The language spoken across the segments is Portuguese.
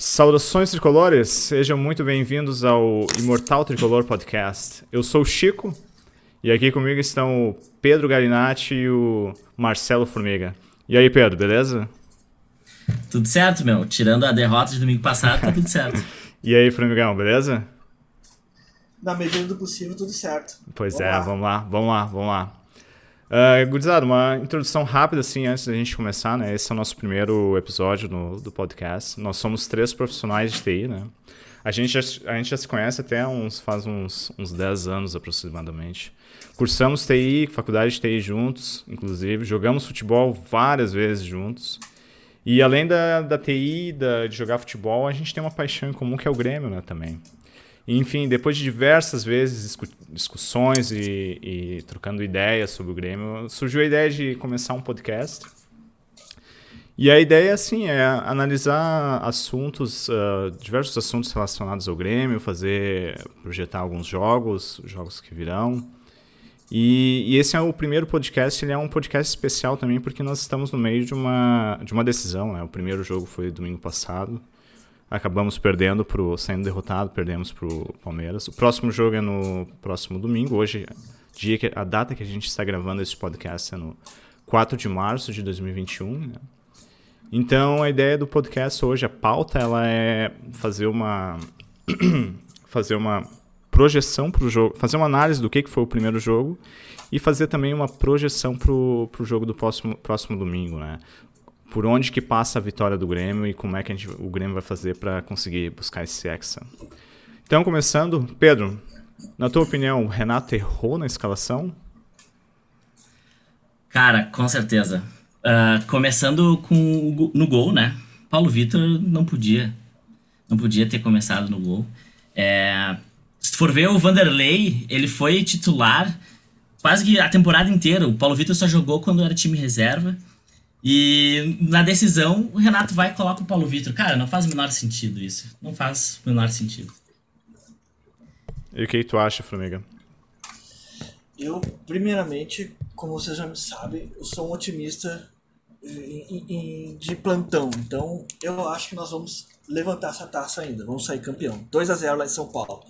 Saudações tricolores, sejam muito bem-vindos ao Imortal Tricolor Podcast. Eu sou o Chico e aqui comigo estão o Pedro Garinatti e o Marcelo Formiga. E aí, Pedro, beleza? Tudo certo, meu. Tirando a derrota de domingo passado, tá tudo certo. e aí, Formigão, beleza? Na medida do possível, tudo certo. Pois vamos é, lá. vamos lá, vamos lá, vamos lá. Uh, Gurizada, uma introdução rápida, assim, antes da gente começar, né? Esse é o nosso primeiro episódio no, do podcast. Nós somos três profissionais de TI, né? A gente já, a gente já se conhece até uns, faz uns, uns 10 anos aproximadamente. Cursamos TI, faculdade de TI juntos, inclusive. Jogamos futebol várias vezes juntos. E além da, da TI, da, de jogar futebol, a gente tem uma paixão em comum que é o Grêmio, né, também. Enfim, depois de diversas vezes discussões e, e, trocando ideias sobre o Grêmio, surgiu a ideia de começar um podcast. E a ideia, assim, é analisar assuntos, uh, diversos assuntos relacionados ao Grêmio, fazer, projetar alguns jogos, jogos que virão. E, e, esse é o primeiro podcast, ele é um podcast especial também porque nós estamos no meio de uma, de uma decisão, né? O primeiro jogo foi domingo passado acabamos perdendo pro sendo derrotado, perdemos pro Palmeiras. O próximo jogo é no próximo domingo, hoje dia que, a data que a gente está gravando esse podcast é no 4 de março de 2021. Né? Então a ideia do podcast hoje, a pauta, ela é fazer uma fazer uma projeção para o jogo, fazer uma análise do que, que foi o primeiro jogo e fazer também uma projeção para o jogo do próximo, próximo domingo, né? Por onde que passa a vitória do Grêmio e como é que gente, o Grêmio vai fazer para conseguir buscar esse hexa. Então, começando, Pedro, na tua opinião, o Renato errou na escalação? Cara, com certeza. Uh, começando com no gol, né? Paulo Vitor não podia, não podia ter começado no gol. É, se for ver o Vanderlei, ele foi titular quase que a temporada inteira. O Paulo Vitor só jogou quando era time reserva. E na decisão, o Renato vai e coloca o Paulo Vitor. Cara, não faz o menor sentido isso. Não faz o menor sentido. E o que tu acha, Formiga? Eu, primeiramente, como vocês já me sabem, eu sou um otimista de plantão. Então, eu acho que nós vamos levantar essa taça ainda. Vamos sair campeão. 2 a 0 lá em São Paulo.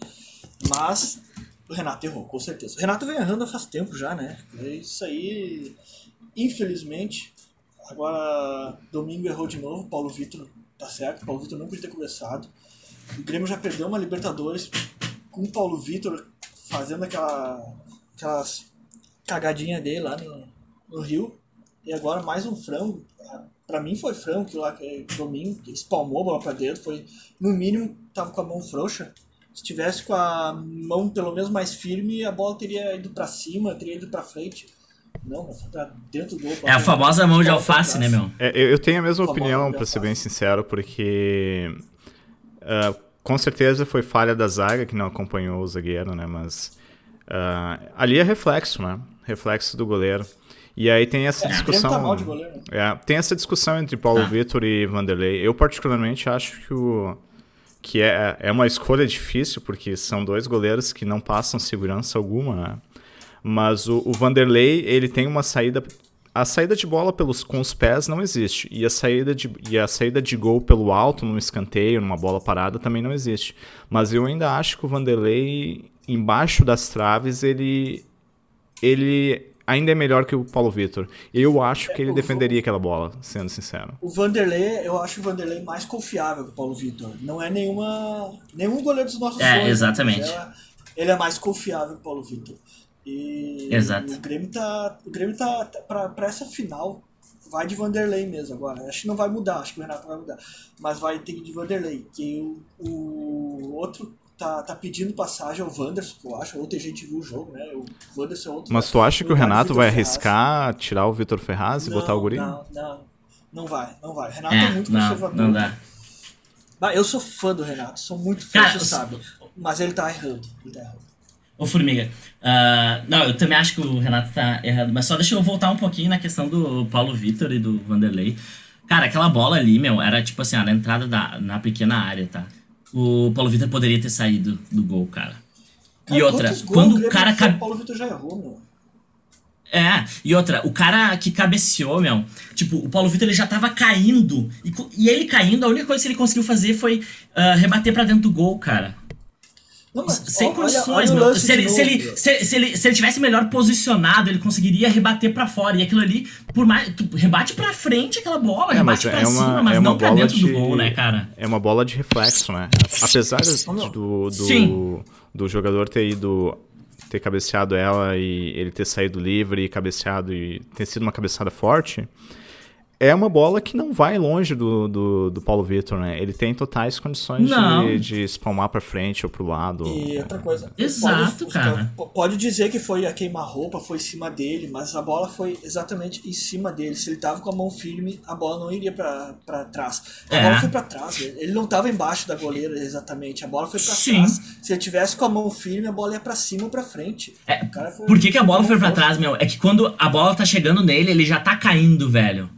Mas o Renato errou, com certeza. O Renato vem errando faz tempo já, né? Isso aí, infelizmente, Agora, domingo errou de novo, Paulo Vitor tá certo, Paulo Vitor não podia ter começado. O Grêmio já perdeu uma Libertadores com o Paulo Vitor fazendo aquela, aquelas cagadinha dele lá no, no Rio. E agora mais um frango. Pra mim foi frango que lá que domingo, espalmou a bola pra dentro. Foi, no mínimo, tava com a mão frouxa. Se tivesse com a mão pelo menos mais firme, a bola teria ido para cima, teria ido para frente. Não, tá dentro do É a famosa mão de alface, né, meu? É, eu tenho a mesma a opinião, para ser bem sincero, porque uh, com certeza foi falha da zaga que não acompanhou o zagueiro, né? Mas uh, ali é reflexo, né? Reflexo do goleiro. E aí tem essa é, discussão. Tá goleiro, né? é, tem essa discussão entre Paulo ah. Vitor e Vanderlei. Eu, particularmente, acho que o. Que é, é uma escolha difícil, porque são dois goleiros que não passam segurança alguma, né? Mas o, o Vanderlei, ele tem uma saída a saída de bola pelos, com os pés não existe. E a, saída de, e a saída de gol pelo alto, num escanteio, numa bola parada, também não existe. Mas eu ainda acho que o Vanderlei, embaixo das traves, ele, ele ainda é melhor que o Paulo Vitor. Eu acho que ele defenderia aquela bola, sendo sincero. O Vanderlei, eu acho o Vanderlei mais confiável que o Paulo Vitor. Não é nenhuma, nenhum goleiro dos nossos É, sonhos, exatamente. É, ele é mais confiável que o Paulo Vitor. E Exato. o Grêmio tá, o Grêmio tá, tá pra, pra essa final vai de Vanderlei mesmo agora. Acho que não vai mudar, acho que o Renato vai mudar. Mas vai ter que ir de Vanderlei. Que o, o outro tá, tá pedindo passagem ao Wanderson, que eu acho. Ontem a gente viu o jogo, né? O Wanderson é outro. Mas tu acha que o Renato vai arriscar Ferraz. tirar o Vitor Ferraz e não, botar o Guri? Não, não. Não vai, não vai. O Renato é, é muito não, conservador. Não dá. Eu sou fã do Renato, sou muito fã, Cara, você sabe. Mas ele tá errando. Ele tá errando. Ô, Formiga, uh, não, eu também acho que o Renato tá errado, mas só deixa eu voltar um pouquinho na questão do Paulo Vitor e do Vanderlei. Cara, aquela bola ali, meu, era tipo assim, na entrada da, na pequena área, tá? O Paulo Vitor poderia ter saído do gol, cara. cara e outra, quando o cara. O Paulo Vitor já errou, meu. É, e outra, o cara que cabeceou, meu, tipo, o Paulo Vitor ele já tava caindo, e, e ele caindo, a única coisa que ele conseguiu fazer foi uh, rebater para dentro do gol, cara. Não, Sem ó, condições, olha, olha se, ele, se, ele, se, se, ele, se ele tivesse melhor posicionado, ele conseguiria rebater para fora. E aquilo ali, por mais. Tu rebate pra frente aquela bola, é, rebate pra é uma, cima, mas é não pra dentro de, do gol, né, cara? É uma bola de reflexo, né? Apesar do, do, do jogador ter ido ter cabeceado ela e ele ter saído livre e cabeceado e ter sido uma cabeçada forte, é uma bola que não vai longe do, do, do Paulo Vitor, né? Ele tem totais condições de, de espalmar pra frente ou pro lado. E outra coisa. Exato, pode, cara. Pode dizer que foi a queima-roupa, foi em cima dele, mas a bola foi exatamente em cima dele. Se ele tava com a mão firme, a bola não iria pra, pra trás. A é. bola foi pra trás, ele não tava embaixo da goleira exatamente. A bola foi pra Sim. trás. Se ele tivesse com a mão firme, a bola ia pra cima ou pra frente. É. Por que, que a bola foi pra trás, meu? É que quando a bola tá chegando nele, ele já tá caindo, velho.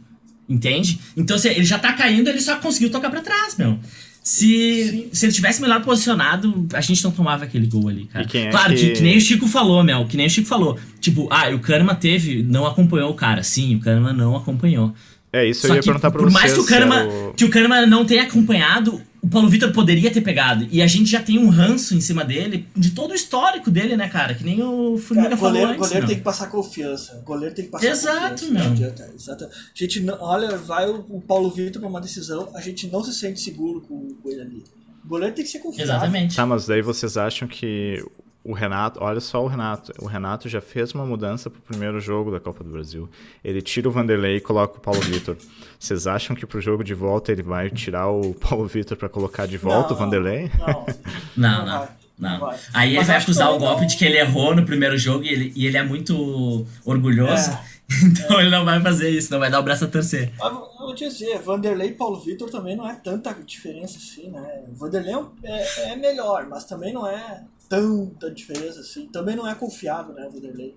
Entende? Então, se ele já tá caindo, ele só conseguiu tocar para trás, meu. Se, se ele tivesse melhor posicionado, a gente não tomava aquele gol ali, cara. É claro, que... Que, que... nem o Chico falou, meu. Que nem o Chico falou. Tipo, ah, o Kahneman teve, não acompanhou o cara. Sim, o Kahneman não acompanhou. É, isso Só eu ia perguntar pra por vocês. Por mais que o Kahneman, é o... que o Kahneman não tenha acompanhado, o Paulo Vitor poderia ter pegado. E a gente já tem um ranço em cima dele, de todo o histórico dele, né, cara? Que nem o Formiga cara, falou goleiro, antes. goleiro tem que passar confiança. O goleiro tem que passar Exato, confiança. Meu. Exato, Exato. A gente não, olha, vai o, o Paulo Vitor pra uma decisão, a gente não se sente seguro com, com ele ali. O goleiro tem que ser confiável. Exatamente. Tá, mas daí vocês acham que o Renato, olha só o Renato. O Renato já fez uma mudança pro primeiro jogo da Copa do Brasil. Ele tira o Vanderlei e coloca o Paulo Vitor. Vocês acham que pro jogo de volta ele vai tirar o Paulo Vitor para colocar de volta não, o Vanderlei? Não, não. não. não. Aí ele vai usar o golpe de que ele errou no primeiro jogo e ele, e ele é muito orgulhoso. É. Então é. ele não vai fazer isso, não vai dar o braço a torcer. Mas, vou dizer, Vanderlei e Paulo Vitor também não é tanta diferença assim, né? Vanderlei é, é melhor, mas também não é tanta diferença assim. Também não é confiável, né, Vanderlei?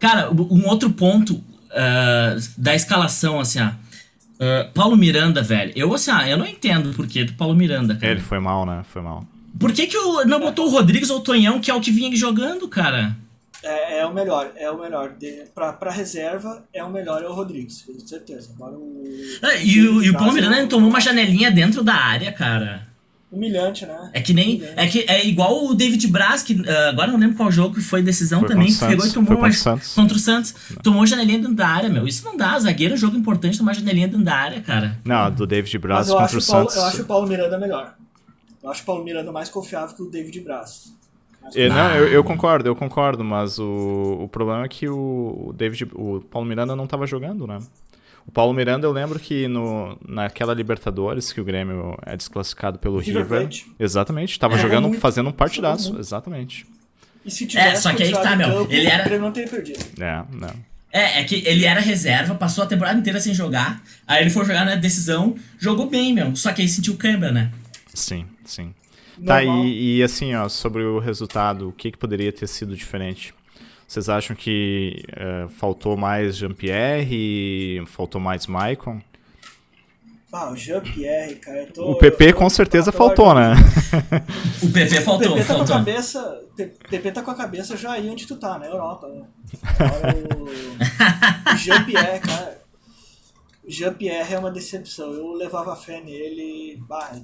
Cara, um outro ponto uh, da escalação, assim, ó. Uh, Paulo Miranda, velho. Eu, assim, ah, eu não entendo o porquê do Paulo Miranda, cara. Ele foi mal, né? Foi mal. Por que, que o, não botou o Rodrigues ou o Tonhão, que é o que vinha jogando, cara? É, é o melhor, é o melhor. De, pra, pra reserva, é o melhor é o Rodrigues, com certeza. Agora o. É, e, o, e o Paulo Miranda tomou uma janelinha dentro da área, cara. Humilhante, né? É que nem. É, que, é igual o David Braz, que uh, agora não lembro qual jogo que foi decisão foi também, que pegou e tomou uma, Santos. contra o Santos. Não. Tomou janelinha dentro da área, meu. Isso não dá. Zagueiro é jogo importante tomar janelinha dentro da área, cara. Não, do David Braz contra o, Paulo, Santos. Eu acho o Paulo Miranda melhor. Eu acho o Paulo Miranda mais confiável que o David Braz. É, não, eu, eu, concordo, eu concordo, mas o, o problema é que o David, o Paulo Miranda não estava jogando, né? O Paulo Miranda, eu lembro que no, naquela Libertadores, que o Grêmio é desclassificado pelo River. River exatamente, estava é, jogando, muito, fazendo um partidaço. Exatamente. E se tivesse é, só que aí tá, meu. Campo, ele era. não teria perdido. É, não. É, é que ele era reserva, passou a temporada inteira sem jogar. Aí ele foi jogar na decisão, jogou bem, meu. Só que aí sentiu câimbra, né? Sim, sim. Tá, e, e, assim, ó, sobre o resultado, o que, que poderia ter sido diferente? Vocês acham que uh, faltou mais Jean-Pierre, faltou mais Maicon? Ah, o Jean-Pierre, cara, tô, O PP com certeza faltou, né? o PP faltou, o PP tá faltou. Com a cabeça, PP tá com a cabeça já aí onde tu tá, na Europa, né? Agora, o, o Jean-Pierre, cara, Jean-Pierre é uma decepção. Eu levava fé nele. Bah,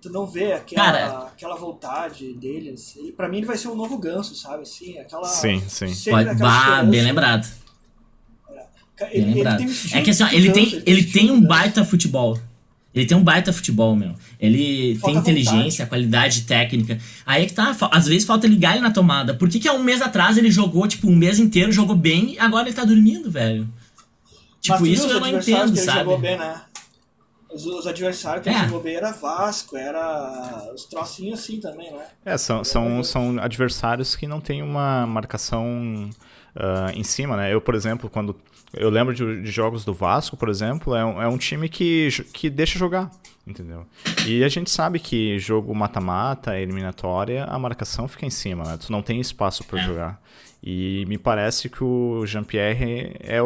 tu não vê aquela, Cara, aquela vontade dele. Assim. Pra mim ele vai ser um novo ganso, sabe? Assim, aquela. Sim, sim. Pode, bah, bem lembrado. É. Ele, bem lembrado. Ele um é que assim, ó, ele tem, ele, ele tem um baita futebol. Ele tem um baita futebol, meu. Ele falta tem inteligência, vontade. qualidade técnica. Aí é que tá, às vezes falta ligar ele na tomada. Por que, que há um mês atrás ele jogou, tipo, um mês inteiro, jogou bem, e agora ele tá dormindo, velho? Tipo, isso eu não entendo, sabe? Jogou bem, né? Os, os adversários que é. ele jogou bem era Vasco, era os trocinhos assim também, né? É, são, são, são adversários que não tem uma marcação uh, em cima, né? Eu, por exemplo, quando. Eu lembro de, de jogos do Vasco, por exemplo, é um, é um time que, que deixa jogar, entendeu? E a gente sabe que jogo mata-mata, eliminatória, a marcação fica em cima, né? Tu não tem espaço para é. jogar. E me parece que o Jean-Pierre é,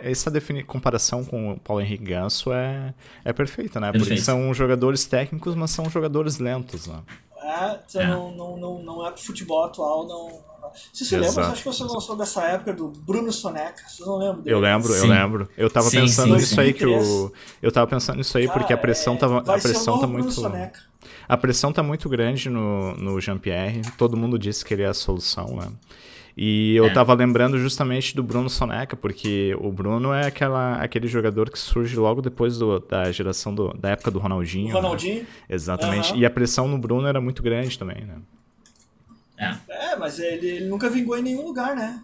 essa comparação com o Paulo Henrique Ganso é, é perfeita, né? Perfeito. Porque são jogadores técnicos, mas são jogadores lentos, né? É, é. Não, não, não, não é pro futebol atual, não, Se você lembra, acho que você lançou dessa época do Bruno Soneca. Vocês não lembram dele? Eu lembro, sim. eu lembro. Eu tava sim, pensando sim, nisso aí que o. Eu tava pensando nisso aí Cara, porque a pressão tava. a pressão tá muito. Soneca. A pressão tá muito grande no, no Jean-Pierre. Todo mundo disse que ele é a solução, né? E eu é. tava lembrando justamente do Bruno Soneca, porque o Bruno é aquela, aquele jogador que surge logo depois do, da geração do, da época do Ronaldinho. O Ronaldinho? Né? Exatamente. Uhum. E a pressão no Bruno era muito grande também, né? É, é mas ele, ele nunca vingou em nenhum lugar, né?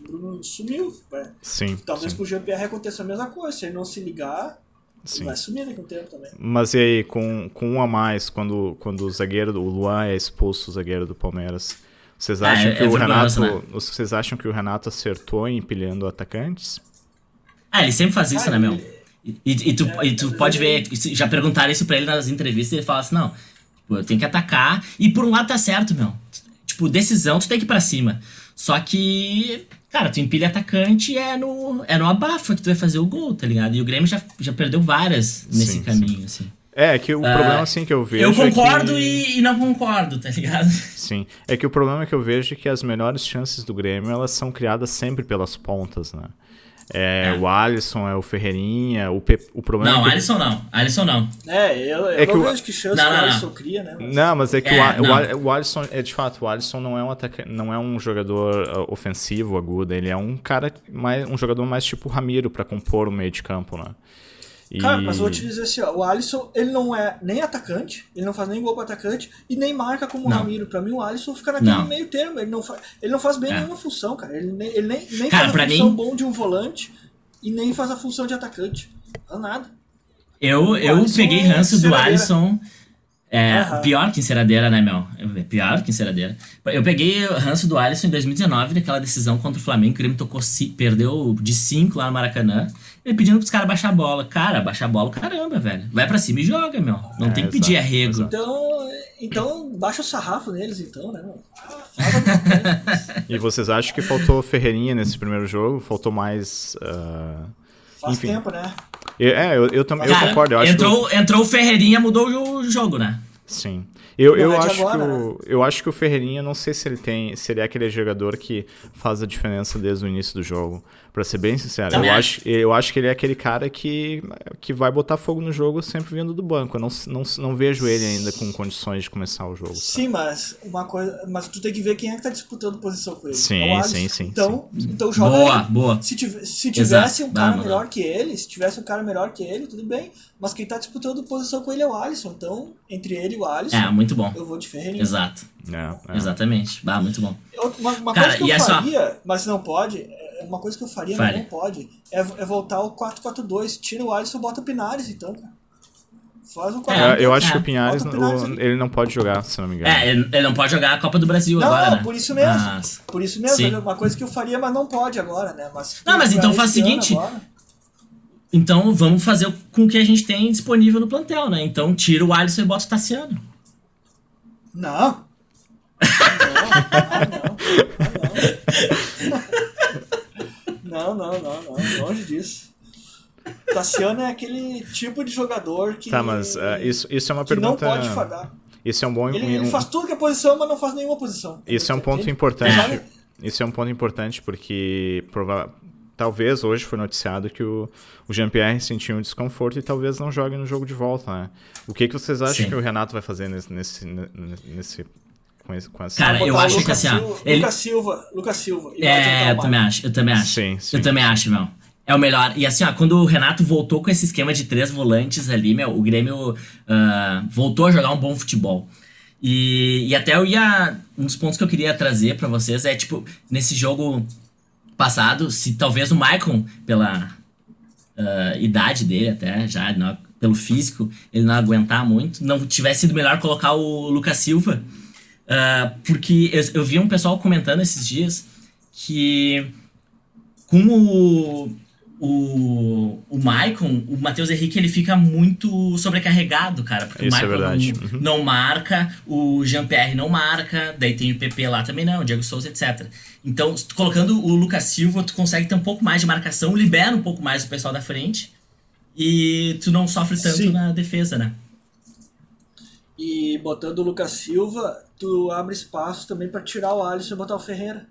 O Bruno sumiu. Né? Sim. Talvez sim. com o GPR aconteça a mesma coisa. Se ele não se ligar, Sim. Vai sumir com o tempo também. Mas e aí, com, com um a mais, quando, quando o zagueiro, o Luan é expulso, o zagueiro do Palmeiras, vocês ah, acham ah, que é o Renato. Né? Vocês acham que o Renato acertou em empilhando atacantes? Ah, ele sempre faz isso, ah, né, meu? E, e, tu, é, e tu pode ver, já perguntaram isso pra ele nas entrevistas, ele fala assim, não, tipo, eu tenho que atacar, e por um lado tá certo, meu. Tipo, decisão, tu tem que ir pra cima. Só que, cara, tu empilha atacante é no, é no abafa que tu vai fazer o gol, tá ligado? E o Grêmio já, já perdeu várias nesse sim, caminho, sim. assim. É, que o uh, problema, assim, que eu vejo. Eu concordo é que... e, não concordo, tá ligado? Sim. É que o problema que eu vejo é que as melhores chances do Grêmio elas são criadas sempre pelas pontas, né? É, é. o Alisson, é o Ferreirinha, o, Pe... o problema Não, é que... Alisson não. Alisson não. É, eu, eu é não o... vejo que chance não, não, o Alisson cria, né? Mas... Não, mas é que é, o, o, Alisson, é de fato, o Alisson não é um ataca... não é um jogador uh, ofensivo, agudo, ele é um cara mais um jogador mais tipo Ramiro para compor o meio de campo, né? E... Cara, mas vou te dizer assim, ó, o Alisson, ele não é nem atacante, ele não faz nem gol para atacante e nem marca como não. o Ramiro. Pra mim, o Alisson fica naquele não. meio termo, ele não, faz, ele não faz bem é. nenhuma função, cara. Ele nem, ele nem, nem cara, faz a função mim... bom de um volante e nem faz a função de atacante. Não nada. Eu, eu peguei é ranço do Alisson é, uhum. pior que enceradeira, né, meu? Pior que enceradeira. Eu peguei o ranço do Alisson em 2019, naquela decisão contra o Flamengo, que o Grêmio tocou, perdeu de 5 lá no Maracanã. Ele pedindo pros caras baixar a bola. Cara, baixar a bola, caramba, velho. Vai pra cima e joga, meu. Não é, tem que pedir arrego. Então, então, baixa o sarrafo neles, então, né, meu? E vocês acham que faltou Ferreirinha nesse primeiro jogo? Faltou mais. Uh... Faz Enfim. tempo, né? É, eu, eu, também eu concordo. Eu entrou, que... entrou o Ferreirinha, mudou o jogo, né? Sim. Eu, eu, é acho agora, que o, né? eu acho que o Ferreirinha, não sei se ele tem. Se ele é aquele jogador que faz a diferença desde o início do jogo. Pra ser bem sincero. eu acho, eu acho que ele é aquele cara que, que vai botar fogo no jogo sempre vindo do banco. Eu não, não, não vejo ele ainda com condições de começar o jogo. Sim, mas uma coisa. Mas tu tem que ver quem é que tá disputando posição com ele. Sim, é sim, sim. Então, sim, então joga boa, ele. Boa. Se, se tivesse Exato. um cara melhor que ele, se tivesse um cara melhor que ele, tudo bem. Mas quem tá disputando posição com ele é o Alisson. Então, entre ele e o Alisson. É, muito bom. Eu vou de Ferreirinha. Exato. É, é. Exatamente. Bah, muito bom. Uma, uma Cara, coisa que eu é faria, só... mas não pode, é, uma coisa que eu faria, Fale. mas não pode, é, é voltar ao 4-4-2. Tira o Alisson e bota o Pinares, então, cara. Faz um 4 é, Eu acho que o Pinares, o Pinares o, ele não pode jogar, se não me engano. É, ele, ele não pode jogar a Copa do Brasil não, agora, Não, né? por isso mesmo. Mas... Por isso mesmo. Sim. É uma coisa que eu faria, mas não pode agora, né? Mas, não, mas então faz o seguinte... Então vamos fazer com o que a gente tem disponível no plantel, né? Então tira o Alisson e bota o Tassiano. Não. Não, não, não, não, longe disso. Tassiano é aquele tipo de jogador que. Tá, mas uh, isso, isso é uma pergunta. não pode falhar. Isso é um bom. Ele, um... ele faz tudo que é posição, mas não faz nenhuma posição. Isso é um ponto importante. Isso é um ponto importante porque prova talvez hoje foi noticiado que o, o Jean-Pierre sentiu um desconforto e talvez não jogue no jogo de volta, né? O que, que vocês acham Sim. que o Renato vai fazer nesse, nesse, nesse com, esse, com essa... Cara, eu acho que assim, ó, ele... Lucas Silva, Lucas Silva. É, eu também acho, eu também acho. Sim, sim. Eu também acho, meu. É o melhor. E assim, ó, quando o Renato voltou com esse esquema de três volantes ali, meu, o Grêmio uh, voltou a jogar um bom futebol. E, e até eu ia. Um dos pontos que eu queria trazer para vocês é, tipo, nesse jogo passado, se talvez o Maicon, pela uh, idade dele até, já não, pelo físico, ele não aguentar muito, não tivesse sido melhor colocar o Lucas Silva. Uh, porque eu, eu, vi um pessoal comentando esses dias que com o, o, o Maicon, o Matheus Henrique, ele fica muito sobrecarregado, cara. Porque Isso o Maicon é não, uhum. não, marca, o Jean-Pierre não marca, daí tem o PP lá também não, o Diego Souza, etc. Então, colocando o Lucas Silva, tu consegue ter um pouco mais de marcação, libera um pouco mais o pessoal da frente e tu não sofre tanto Sim. na defesa, né? E botando o Lucas Silva, tu abre espaço também para tirar o Alisson e botar o Ferreira.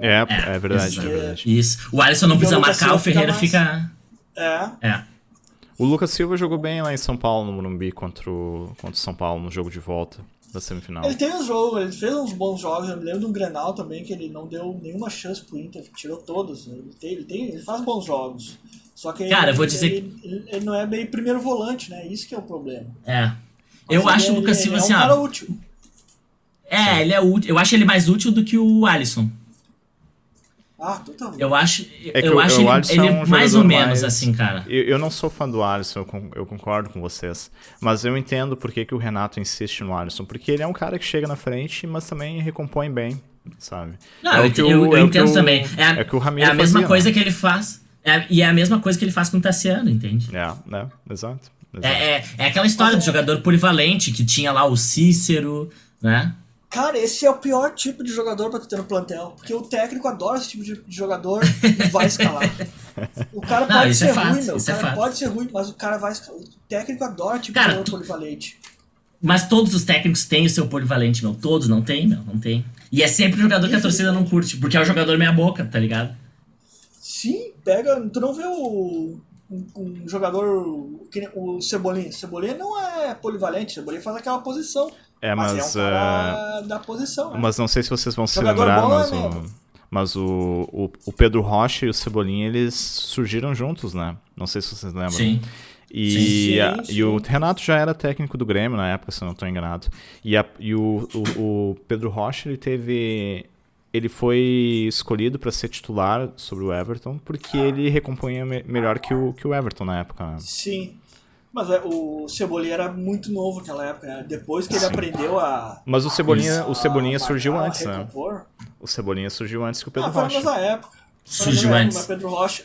É, é, verdade, é verdade. Isso. O Alisson não precisa o marcar, o Silva Ferreira fica fica. É. É. O Lucas Silva jogou bem lá em São Paulo, no Morumbi, contra o, contra o São Paulo, no jogo de volta da semifinal. Ele tem um jogo, ele fez uns bons jogos. Eu me lembro de um Grenal também que ele não deu nenhuma chance pro Inter, tirou todos. Ele, tem, ele, tem, ele faz bons jogos. Só que Cara, ele, vou dizer ele, ele, ele não é bem primeiro volante, né? Isso que é o problema. É. Eu acho o Lucas ele Silva é um assim, cara ó. útil. É, ele é útil. Eu acho ele mais útil do que o Alisson. Ah, totalmente. Eu acho, É que eu acho o ele, Alisson ele é um mais ou menos mais- assim, cara. Eu, eu não sou fã do Alisson, eu, con- eu concordo com vocês. Mas eu entendo por que, que o Renato insiste no Alisson. Porque ele é um cara que chega na frente, mas também recompõe bem, sabe? Não, É o eu, que eu, o- eu é o que entendo o- também. É, a- é o que o é Ramiro a mesma fazia, coisa né? que ele faz. É- e é a mesma coisa que ele faz com o Tassiano, entende? É, né? Exato. É, é, é aquela história do jogador polivalente que tinha lá o Cícero, né? Cara, esse é o pior tipo de jogador pra tu ter no plantel. Porque o técnico adora esse tipo de de jogador e vai escalar. O cara Não, pode ser é fato, ruim, meu. O é cara pode ser ruim, mas o cara vai escalar. O técnico adora tipo Cara, de jogador tu- polivalente. Mas todos os técnicos têm o seu polivalente, meu. Todos não tem, meu. Não tem. E é sempre o jogador que a torcida não curte, porque é o jogador meia boca, tá ligado? Sim, pega. Tu não vê o. Um, um jogador. O Cebolinha. Cebolinha não é polivalente, Cebolinha faz aquela posição. É, mas, mas, é um cara da posição. né? Mas não sei se vocês vão se lembrar, mas, né, o, mas o, o, o Pedro Rocha e o Cebolinha, eles surgiram juntos, né? Não sei se vocês lembram. Sim. E, Sim, a- sim, e o. Renato já era técnico do Grêmio na época, se eu não estou enganado. E, a- e o, o, o Pedro Rocha, ele teve. Ele foi escolhido para ser titular sobre o Everton, porque ele recompunha me- melhor que o, que o Everton na época. né? Sim. Mas é, o Cebolinha era muito novo naquela época, né? Depois que ele Sim. aprendeu a. Mas o Cebolinha, a o Cebolinha surgiu marcar, antes, né? recompor. O Cebolinha surgiu antes que o Pedro ah, foi na Rocha. mesma época. Surgiu antes. Mas Pedro Rocha.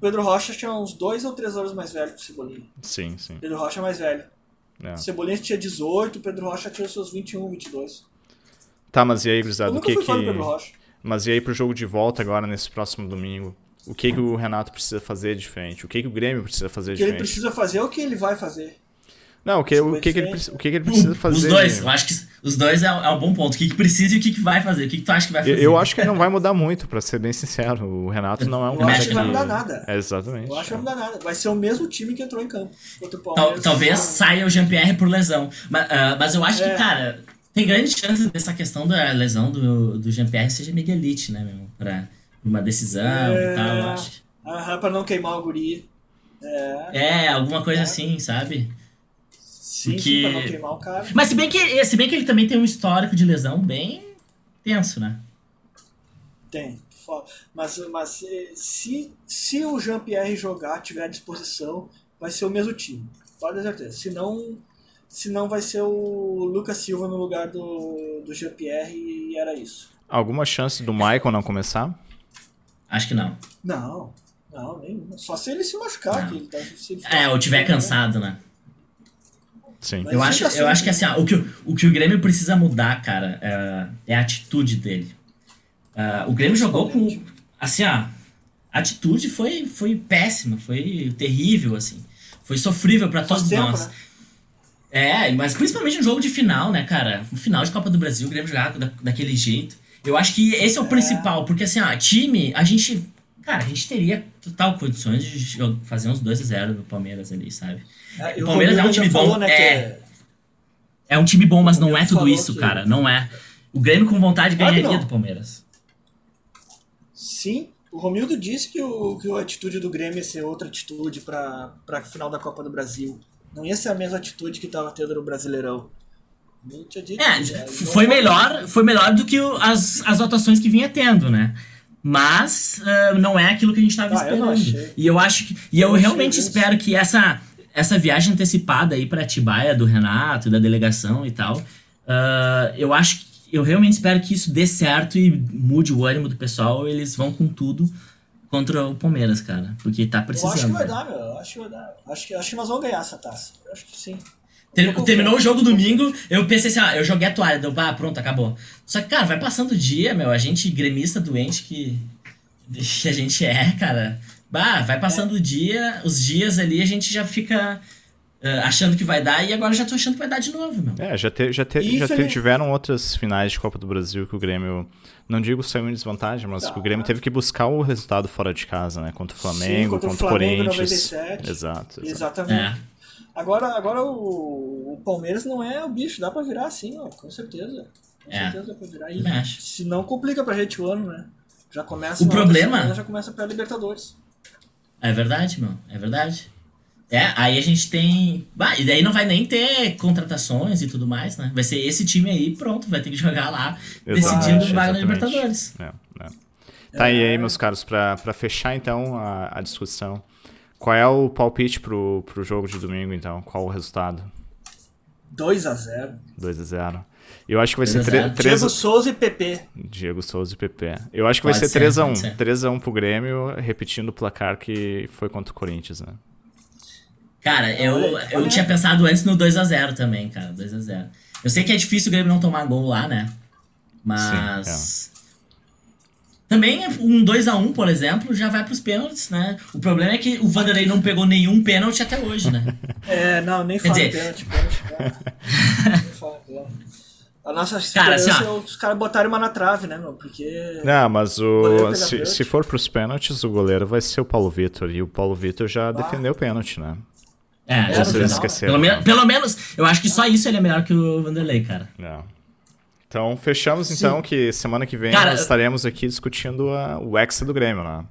Pedro Rocha tinha uns dois ou três anos mais velho que o Cebolinha. Sim, sim. Pedro Rocha é mais velho. É. Cebolinha tinha 18, Pedro Rocha tinha seus 21, 22. Tá, mas e aí, Eu Grisado, o que que... Mas e aí pro jogo de volta agora, nesse próximo domingo? O que que o Renato precisa fazer diferente? O que que o Grêmio precisa fazer O que ele diferente? precisa fazer é o que ele vai fazer. Não, o que, o, que, que, ele, o que que ele precisa fazer? Os dois, eu acho que os dois é, é um bom ponto. O que, que precisa e o que, que vai fazer? O que, que tu acha que vai Eu, fazer? eu acho que ele não vai mudar muito, pra ser bem sincero. O Renato não é um Eu cara acho que... que vai mudar nada. É, exatamente. Eu acho que não vai mudar nada. Vai ser o mesmo time que entrou em campo. Tal- talvez saia o Jean-Pierre por lesão. Mas, ah, mas eu acho É. que, cara, tem grande chance dessa questão da lesão do, do Jean-Pierre seja Miguelite, né, meu? Pra uma decisão e tal, acho. Aham, pra não queimar o guri. É, É, alguma coisa assim, sabe? sim, Porque- sim, pra não queimar o cara. Mas se bem, que, se bem que ele também tem um histórico de lesão bem tenso, né? Tem. Mas, mas eh, se, se o Jean-Pierre jogar, tiver à disposição, vai ser o mesmo time. Pode ter certeza. Se não, se não vai ser o Lucas Silva no lugar do, do Jean-Pierre e era isso. Alguma chance do Michael não começar? Acho que não. Não, não, nenhuma. Só se ele se machucar. Que ele tá, se ele É, ou tiver cansado, né? Sim. Mas Eu acho, assim, eu acho que assim, ó, o, que, o- o que o Grêmio precisa mudar, cara, é, é a atitude dele. Ah, o Grêmio jogou com. Assim, ó. A atitude foi, foi péssima, foi terrível, assim. Foi sofrível pra Faz todos tempo, nós. né? É, mas principalmente no jogo de final, né, cara? No final de Copa do Brasil, o Grêmio jogar da, daquele jeito. Eu acho que esse é o principal, porque assim, ó, time, a gente. Cara, a gente teria total condições de fazer uns 2 a 0 no Palmeiras ali, sabe? É, O Palmeiras é um time bom, falou, né, que é. É um time bom, mas não é tudo isso, que- cara. Não é. O Grêmio com vontade Claro ganharia do Palmeiras. Sim, o Romildo disse que, o, que a atitude do Grêmio ia ser outra atitude para a final da Copa do Brasil. Não ia ser a mesma atitude que estava tendo no Brasileirão. Dito, É, né? foi melhor, foi melhor do que o- as, as atuações que vinha tendo, né? Mas ah, não é aquilo que a gente estava Ah, eu esperando. achei. E eu acho que. E eu, Eu realmente espero que essa, essa viagem antecipada aí pra Atibaia do Renato, da delegação e tal. ah, eu acho que. Eu realmente espero que isso dê certo e mude o ânimo do pessoal. Eles vão com tudo contra o Palmeiras, cara. Porque tá Eu precisando. acho que vai dar, meu. Eu acho que vai dar. Acho que, acho que nós vamos ganhar essa taça. Eu acho que sim. Ter- Eu terminou o jogo domingo, eu pensei assim, ah, eu joguei a toalha, deu, ah, pronto, acabou. Só que, cara, vai passando o dia, meu, a gente gremista doente que, que a gente é, cara. Bah, vai passando o dia, os dias ali, a gente já fica achando que vai dar e agora já tô achando que vai dar de novo, meu. É, já, te, já, te, já te, tiveram outras finais de Copa do Brasil que o Grêmio, não digo saiu em desvantagem, mas tá. que o Grêmio teve que buscar o resultado fora de casa, né? Contra o Flamengo, Sim, contra, contra o Flamengo, Corinthians. 97. Exato. exato. Exatamente. É. Agora, agora o, o, Palmeiras não é o bicho, dá pra virar assim, ó, com certeza. Com é. certeza dá pra virar. E, se não complica pra gente o ano, né? Já começa o problema semana, já começa pra Libertadores. É verdade, meu. É verdade. É, aí a gente tem. Bah, e daí não vai nem ter contratações e tudo mais, né? Vai ser esse time aí, pronto, vai ter que jogar lá, Exato, decidindo vaga na Libertadores. É, é. Tá, e aí, meus caros, pra, pra fechar então a, a discussão, qual é o palpite pro, pro jogo de domingo, então? Qual o resultado? 2x0. 2x0. Eu acho que vai ser 3 Diego Souza e PP. Diego Souza e PP. Eu acho que pode vai ser 3x1. 3x1 pro Grêmio, repetindo o placar que foi contra o Corinthians, né? Cara, eu, eu tinha pensado antes no 2x0 também, cara. 2x0. Eu sei que é difícil o Grêmio não tomar gol lá, né? Mas. Sim, é. Também um 2x1, por exemplo, já vai pros pênaltis, né? O problema é que o Vanderlei não pegou nenhum pênalti até hoje, né? É, não, nem fala dizer... pênalti, pênalti, pênalti. A nossa cara, assim, é os caras botarem uma na trave, né, meu? Porque. Não, mas o. se, se for pros pênaltis, o goleiro vai ser o Paulo Vitor. E o Paulo Vitor já ah. defendeu o pênalti, né? É, vocês esqueceram. Pelo, me pelo menos, eu acho que só isso ele é melhor que o Vanderlei, cara. É. Então, fechamos então Sim. que semana que vem cara, nós estaremos aqui discutindo a, o ex do Grêmio, né?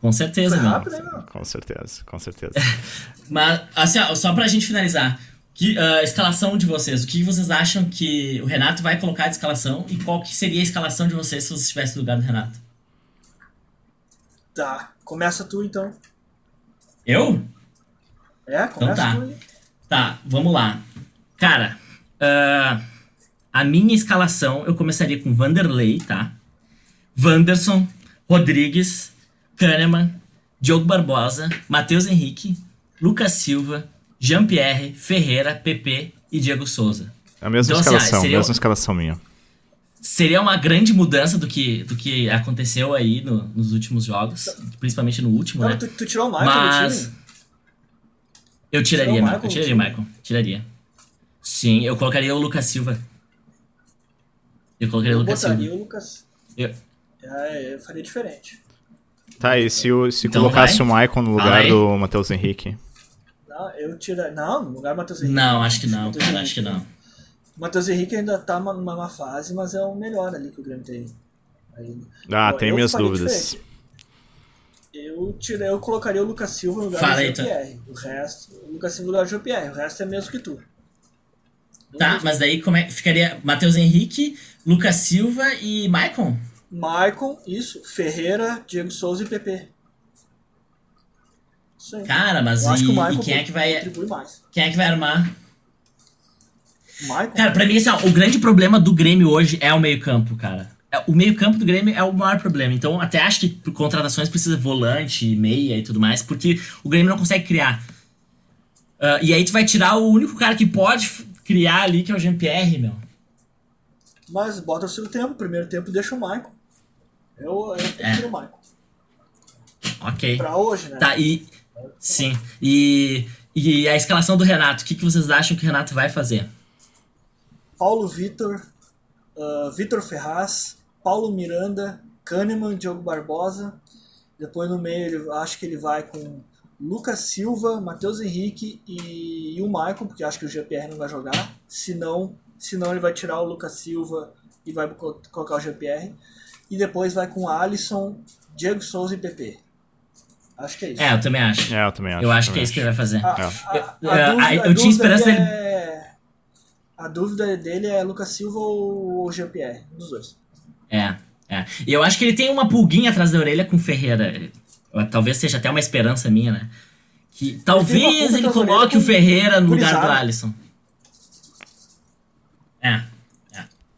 Com certeza, meu. Com certeza, com certeza. Mas, assim, ó, só pra gente finalizar. Que, uh, escalação de vocês. O que vocês acham que o Renato vai colocar de escalação e qual que seria a escalação de vocês se você estivesse no lugar do Renato? Tá, começa tu então. Eu? É, então tá. Aí. Tá, vamos lá. Cara, uh, a minha escalação eu começaria com Vanderlei, tá? Wanderson, Rodrigues, Kahneman, Diogo Barbosa, Matheus Henrique, Lucas Silva, Jean-Pierre, Ferreira, PP e Diego Souza. A mesma então, escalação, assim, seria, mesma escalação minha. Seria uma grande mudança do que, do que aconteceu aí no, nos últimos jogos, principalmente no último, Não, né? Tu, tu, tirou o Michael Mas... Eu tiraria, Michael, eu tiraria o Michael. Tiraria. Sim, eu colocaria o Lucas Silva. Eu colocaria eu o Lucas Silva. o Lucas. Eu... É, eu faria diferente. Tá, e se, se então colocasse vai? o Michael no lugar do Matheus Henrique? Não, eu tiraria. Não, no lugar do Matheus Henrique. Não, acho que não, cara, acho que não. O Matheus Henrique ainda tá numa, numa fase, mas é o melhor ali que o Grêmio tem. Ainda. Ah, tem minhas dúvidas. Eu, tirei, eu colocaria o Lucas Silva no lugar Fala do Jean-Pierre. O resto, o Lucas Silva no lugar do Jean-Pierre. O resto é mesmo que tu. Tá, mas daí como é que ficaria Matheus Henrique, Lucas Silva e Maicon? Maicon, isso. Ferreira, Diego Souza e PP. Sim. Cara, mas e, e, quem é que vai. Quem é que vai armar? Michael? Cara, pra mim, assim, ó, o grande problema do Grêmio hoje é o meio-campo, cara. É, o meio-campo do Grêmio é o maior problema. Então, até acho que por contratações precisa volante, meia e tudo mais, porque o Grêmio não consegue criar. Uh, e aí tu vai tirar o único cara que pode criar ali, que é o Jean-Pierre, meu. Mas bota o seu tempo. Primeiro tempo deixa o Michael. Eu, eu prefiro é. o Michael. Ok. Pra hoje, né? Tá, e. Sim. E, e a escalação do Renato, o que, que vocês acham que o Renato vai fazer? Paulo Vitor, uh, Vitor Ferraz, Paulo Miranda, Kahneman, Diogo Barbosa. Depois no meio ele, acho que ele vai com Lucas Silva, Matheus Henrique e, e o Michael, porque acho que o GPR não vai jogar. Se não, se não ele vai tirar o Lucas Silva e vai colocar o GPR. E depois vai com Alisson, Diego Souza e PP. Acho que é isso. É, eu também acho. É, eu também acho. Eu acho que é isso que ele vai fazer. A, a, a, eu, eu tinha esperança dele. É... A dúvida dele é Lucas Silva ou Jean-Pierre, um dos dois. É, é. E eu acho que ele tem uma pulguinha atrás da orelha com o Ferreira. Talvez seja até uma esperança minha, né? Que talvez ele, coloque o Ferreira no lugar do Alisson. É.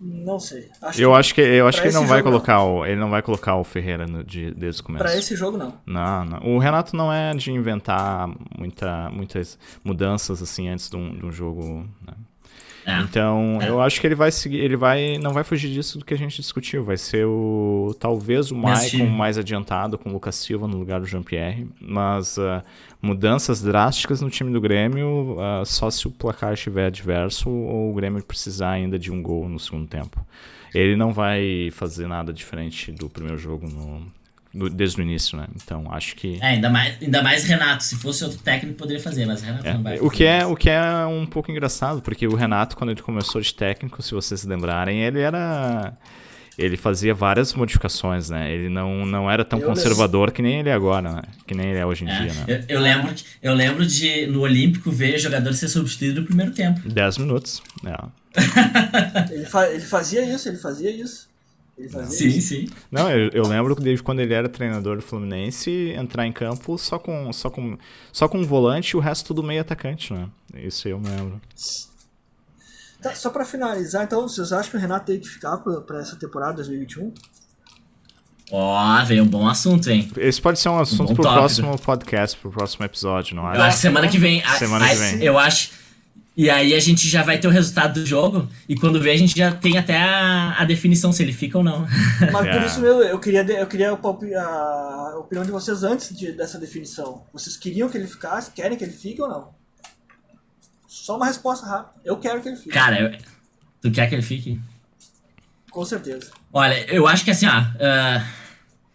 Não sei. Acho eu acho que eu acho que ele não vai colocar não. o ele não vai colocar o Ferreira no, de, desde o começo. Para esse jogo não. Não, não. O Renato não é de inventar muita, muitas mudanças assim antes de um, de um jogo. Né? É. Então, é. eu acho que ele vai seguir, ele vai, não vai fugir disso do que a gente discutiu. Vai ser o talvez o Maicon mais adiantado com o Lucas Silva no lugar do Jean-Pierre, mas uh, mudanças drásticas no time do Grêmio uh, só se o placar estiver adverso ou o Grêmio precisar ainda de um gol no segundo tempo. Ele não vai fazer nada diferente do primeiro jogo no, desde o início, né? Então acho que. É, ainda mais, ainda mais Renato. Se fosse outro técnico, poderia fazer, mas Renato é, não vai. O que, é, o que é um pouco engraçado, porque o Renato, quando ele começou de técnico, se vocês se lembrarem, ele era. Ele fazia várias modificações, né? Ele não, não era tão eu conservador que nem ele é agora, né? Que nem ele é hoje em é, dia, né? Eu, eu, lembro, eu lembro de, no Olímpico, ver jogador ser substituído no primeiro tempo. 10 minutos, é. ele, fa ele fazia isso, ele fazia isso. Sim, isso. sim. Não, eu, eu lembro que desde quando ele era treinador do Fluminense, entrar em campo só com, só com, só com um volante e o resto tudo meio atacante, né? Isso eu me lembro. Tá, só para finalizar, então, vocês acham que o Renato tem que ficar para essa temporada 2021? Ó, oh, veio um bom assunto, hein? Esse pode ser um assunto um pro tópico. próximo podcast, pro próximo episódio, não é? Eu acho que semana que vem. Semana a, que vem. Eu acho. E aí a gente já vai ter o resultado do jogo. E quando vê, a gente já tem até a, a definição se ele fica ou não. Mas por é. isso mesmo, eu queria, eu queria a, a opinião de vocês antes de, dessa definição. Vocês queriam que ele ficasse? Querem que ele fique ou não? Só uma resposta rápida. Eu quero que ele fique. Cara, eu, tu quer que ele fique? Com certeza. Olha, eu acho que assim, ó. Uh,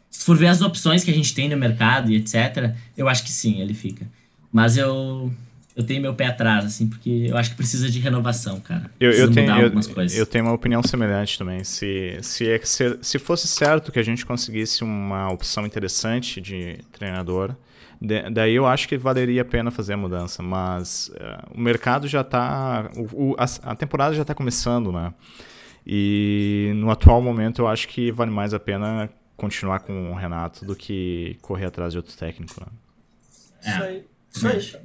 se for ver as opções que a gente tem no mercado e etc., eu acho que sim, ele fica. Mas eu eu tenho meu pé atrás, assim, porque eu acho que precisa de renovação, cara. Eu, eu tenho, eu, eu, tenho uma opinião semelhante também. Se, se, é, se, se fosse certo que a gente conseguisse uma opção interessante de treinador, de, daí eu acho que valeria a pena fazer a mudança. Mas uh, o mercado já está. A, a temporada já está começando, né? E no atual momento eu acho que vale mais a pena continuar com o Renato do que correr atrás de outro técnico. Né? É. Isso aí. Isso aí.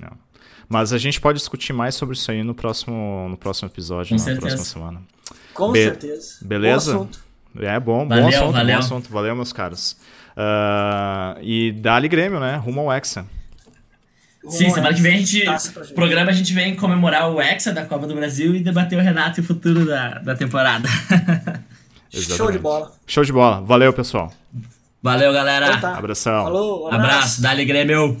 Não. Mas a gente pode discutir mais sobre isso aí no próximo, no próximo episódio, Com na certeza. próxima semana. Com Be certeza. Beleza? Bom é bom, valeu, bom assunto, valeu. bom assunto. Valeu, meus caros. Uh, e dali Grêmio, né? Rumo ao Hexa. Sim, semana que vem a gente. Programa a gente vem comemorar o Hexa da Copa do Brasil e debater o Renato e o futuro da, da temporada. Show de bola. Show de bola. Valeu, pessoal. Valeu, galera. Então tá. Abração. Falou, abraço. abraço. Dali Grêmio.